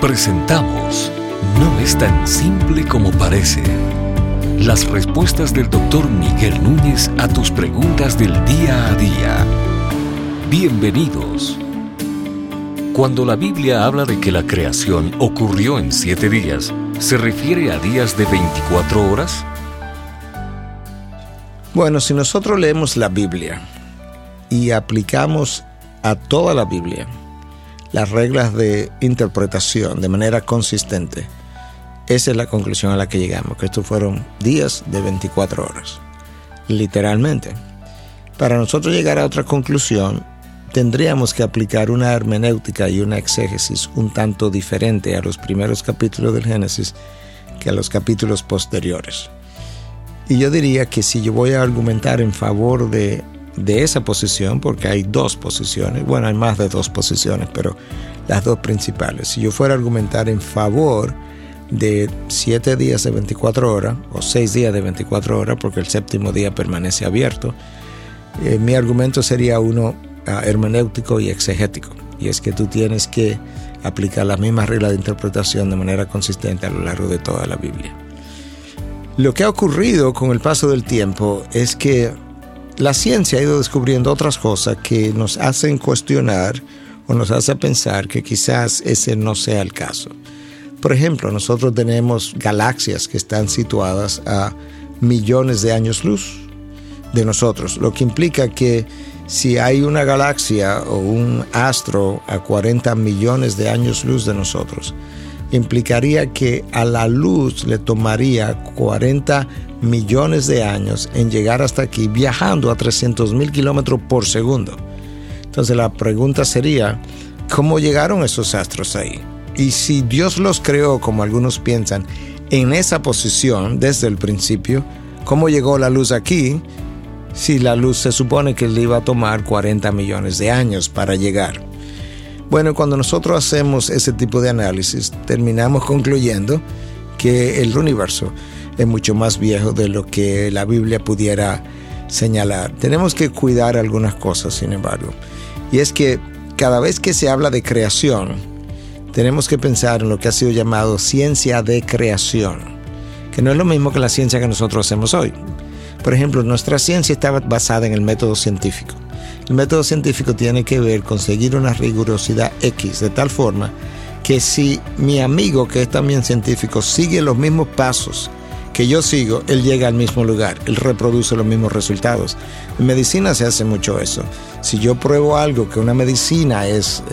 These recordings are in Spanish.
Presentamos No es tan simple como parece. Las respuestas del doctor Miguel Núñez a tus preguntas del día a día. Bienvenidos. Cuando la Biblia habla de que la creación ocurrió en siete días, ¿se refiere a días de 24 horas? Bueno, si nosotros leemos la Biblia y aplicamos a toda la Biblia las reglas de interpretación de manera consistente, esa es la conclusión a la que llegamos, que estos fueron días de 24 horas, literalmente. Para nosotros llegar a otra conclusión, tendríamos que aplicar una hermenéutica y una exégesis un tanto diferente a los primeros capítulos del Génesis que a los capítulos posteriores. Y yo diría que si yo voy a argumentar en favor de, esa posición, porque hay dos posiciones, bueno, hay más de dos posiciones, pero las dos principales. Si yo fuera a argumentar en favor de siete días de 24 horas, o seis días de 24 horas, porque el séptimo día permanece abierto, eh, mi argumento sería uno ah, hermenéutico y exegético. Y es que tú tienes que aplicar las mismas reglas de interpretación de manera consistente a lo largo de toda la Biblia. Lo que ha ocurrido con el paso del tiempo es que la ciencia ha ido descubriendo otras cosas que nos hacen cuestionar o nos hace pensar que quizás ese no sea el caso. Por ejemplo, nosotros tenemos galaxias que están situadas a millones de años luz de nosotros, lo que implica que si hay una galaxia o un astro a 40 millones de años luz de nosotros, implicaría que a la luz le tomaría 40 millones de años en llegar hasta aquí viajando a 300 mil kilómetros por segundo. Entonces la pregunta sería, ¿cómo llegaron esos astros ahí? Y si Dios los creó, como algunos piensan, en esa posición desde el principio, ¿cómo llegó la luz aquí? Si la luz se supone que le iba a tomar 40 millones de años para llegar. Bueno, cuando nosotros hacemos ese tipo de análisis, terminamos concluyendo que el universo es mucho más viejo de lo que la Biblia pudiera señalar. Tenemos que cuidar algunas cosas, sin embargo. Y es que cada vez que se habla de creación, tenemos que pensar en lo que ha sido llamado ciencia de creación, que no es lo mismo que la ciencia que nosotros hacemos hoy. Por ejemplo, nuestra ciencia está basada en el método científico. El método científico tiene que ver con seguir una rigurosidad X de tal forma que si mi amigo, que es también científico, sigue los mismos pasos que yo sigo, él llega al mismo lugar, él reproduce los mismos resultados. En medicina se hace mucho eso. Si yo pruebo algo que una medicina es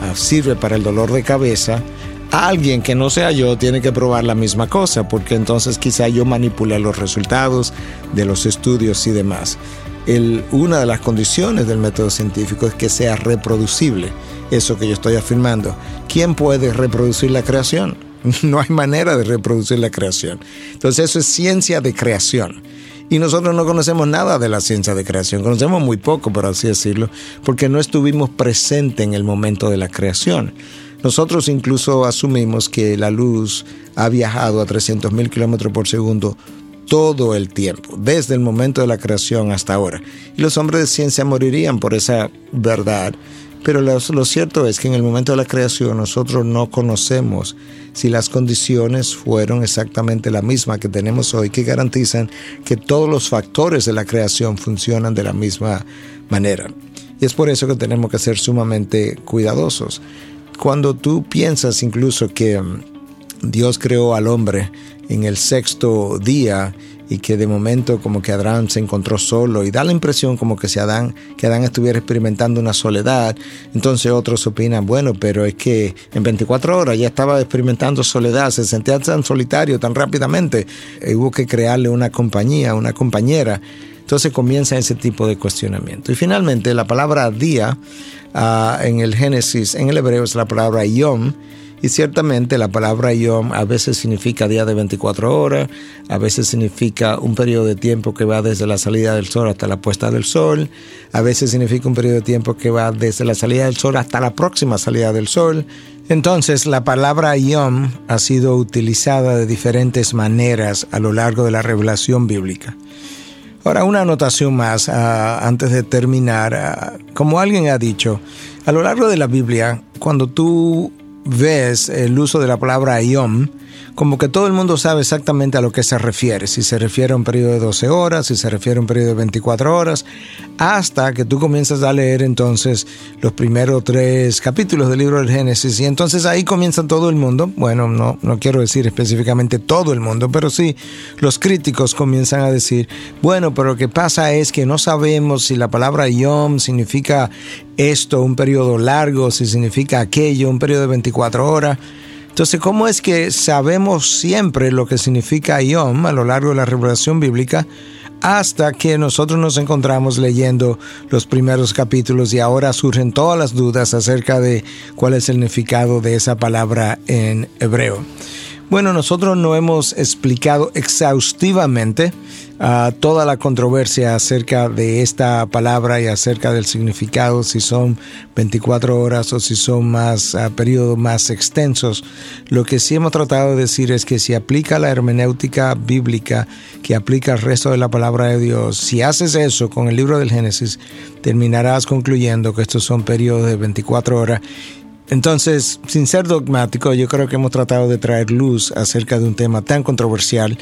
ah, sirve para el dolor de cabeza, alguien que no sea yo tiene que probar la misma cosa, porque entonces quizá yo manipule los resultados de los estudios y demás una de las condiciones del método científico es que sea reproducible, eso que yo estoy afirmando. ¿Quién puede reproducir la creación? No hay manera de reproducir la creación. Entonces eso es ciencia de creación. Y nosotros no conocemos nada de la ciencia de creación, conocemos muy poco, por así decirlo, porque no estuvimos presentes en el momento de la creación. Nosotros incluso asumimos que la luz ha viajado a 300.000 kilómetros por segundo todo el tiempo, desde el momento de la creación hasta ahora. Y los hombres de ciencia morirían por esa verdad. Pero lo, cierto es que en el momento de la creación nosotros no conocemos si las condiciones fueron exactamente la misma que tenemos hoy, que garantizan que todos los factores de la creación funcionan de la misma manera. Y es por eso que tenemos que ser sumamente cuidadosos. Cuando tú piensas incluso que mm, Dios creó al hombre en el sexto día y que de momento como que Adán se encontró solo y da la impresión como que si Adán, que Adán estuviera experimentando una soledad. Entonces otros opinan, bueno, pero es que en 24 horas ya estaba experimentando soledad, se sentía tan solitario tan rápidamente, eh, hubo que crearle una compañía, una compañera. Entonces comienza ese tipo de cuestionamiento. Y finalmente la palabra día ah, en el Génesis, en el hebreo es la palabra yom, y ciertamente la palabra yom a veces significa día de 24 horas, a veces significa un periodo de tiempo que va desde la salida del sol hasta la puesta del sol, a veces significa un periodo de tiempo que va desde la salida del sol hasta la próxima salida del sol. Entonces, la palabra yom ha sido utilizada de diferentes maneras a lo largo de la revelación bíblica. Ahora, una anotación más ah, antes de terminar. Ah, como alguien ha dicho, a lo largo de la Biblia, cuando tú ves el uso de la palabra yom, como que todo el mundo sabe exactamente a lo que se refiere, si se refiere a un periodo de 12 horas, si se refiere a un periodo de 24 horas, hasta que tú comienzas a leer entonces los primeros tres capítulos del libro del Génesis y entonces ahí comienza todo el mundo, bueno, no, no quiero decir específicamente todo el mundo, pero sí los críticos comienzan a decir, bueno, pero lo que pasa es que no sabemos si la palabra yom significa esto, un periodo largo, si significa aquello, un periodo de 24 horas. Entonces, ¿cómo es que sabemos siempre lo que significa Yom a lo largo de la revelación bíblica? hasta que nosotros nos encontramos leyendo los primeros capítulos y ahora surgen todas las dudas acerca de cuál es el significado de esa palabra en hebreo. Bueno, nosotros no hemos explicado exhaustivamente uh, toda la controversia acerca de esta palabra y acerca del significado, si son 24 horas o si son más uh, periodos más extensos. Lo que sí hemos tratado de decir es que si aplica la hermenéutica bíblica, que aplica el resto de la palabra de Dios, si haces eso con el libro del Génesis, terminarás concluyendo que estos son periodos de 24 horas entonces, sin ser dogmático, yo creo que hemos tratado de traer luz acerca de un tema tan controversial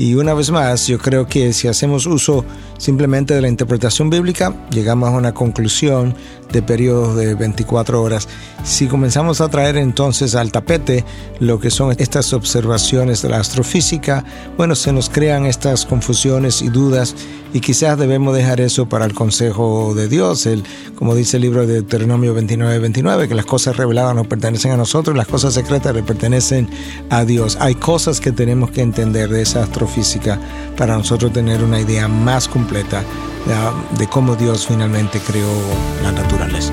y una vez más, yo creo que si hacemos uso simplemente de la interpretación bíblica, llegamos a una conclusión de periodos de 24 horas. Si comenzamos a traer entonces al tapete lo que son estas observaciones de la astrofísica, bueno, se nos crean estas confusiones y dudas y quizás debemos dejar eso para el consejo de Dios, el, como dice el libro de Deuteronomio 29-29, que las cosas reveladas no pertenecen a nosotros, las cosas secretas le pertenecen a Dios. Hay cosas que tenemos que entender de esa astrofísica para nosotros tener una idea más completa de cómo Dios finalmente creó la naturaleza.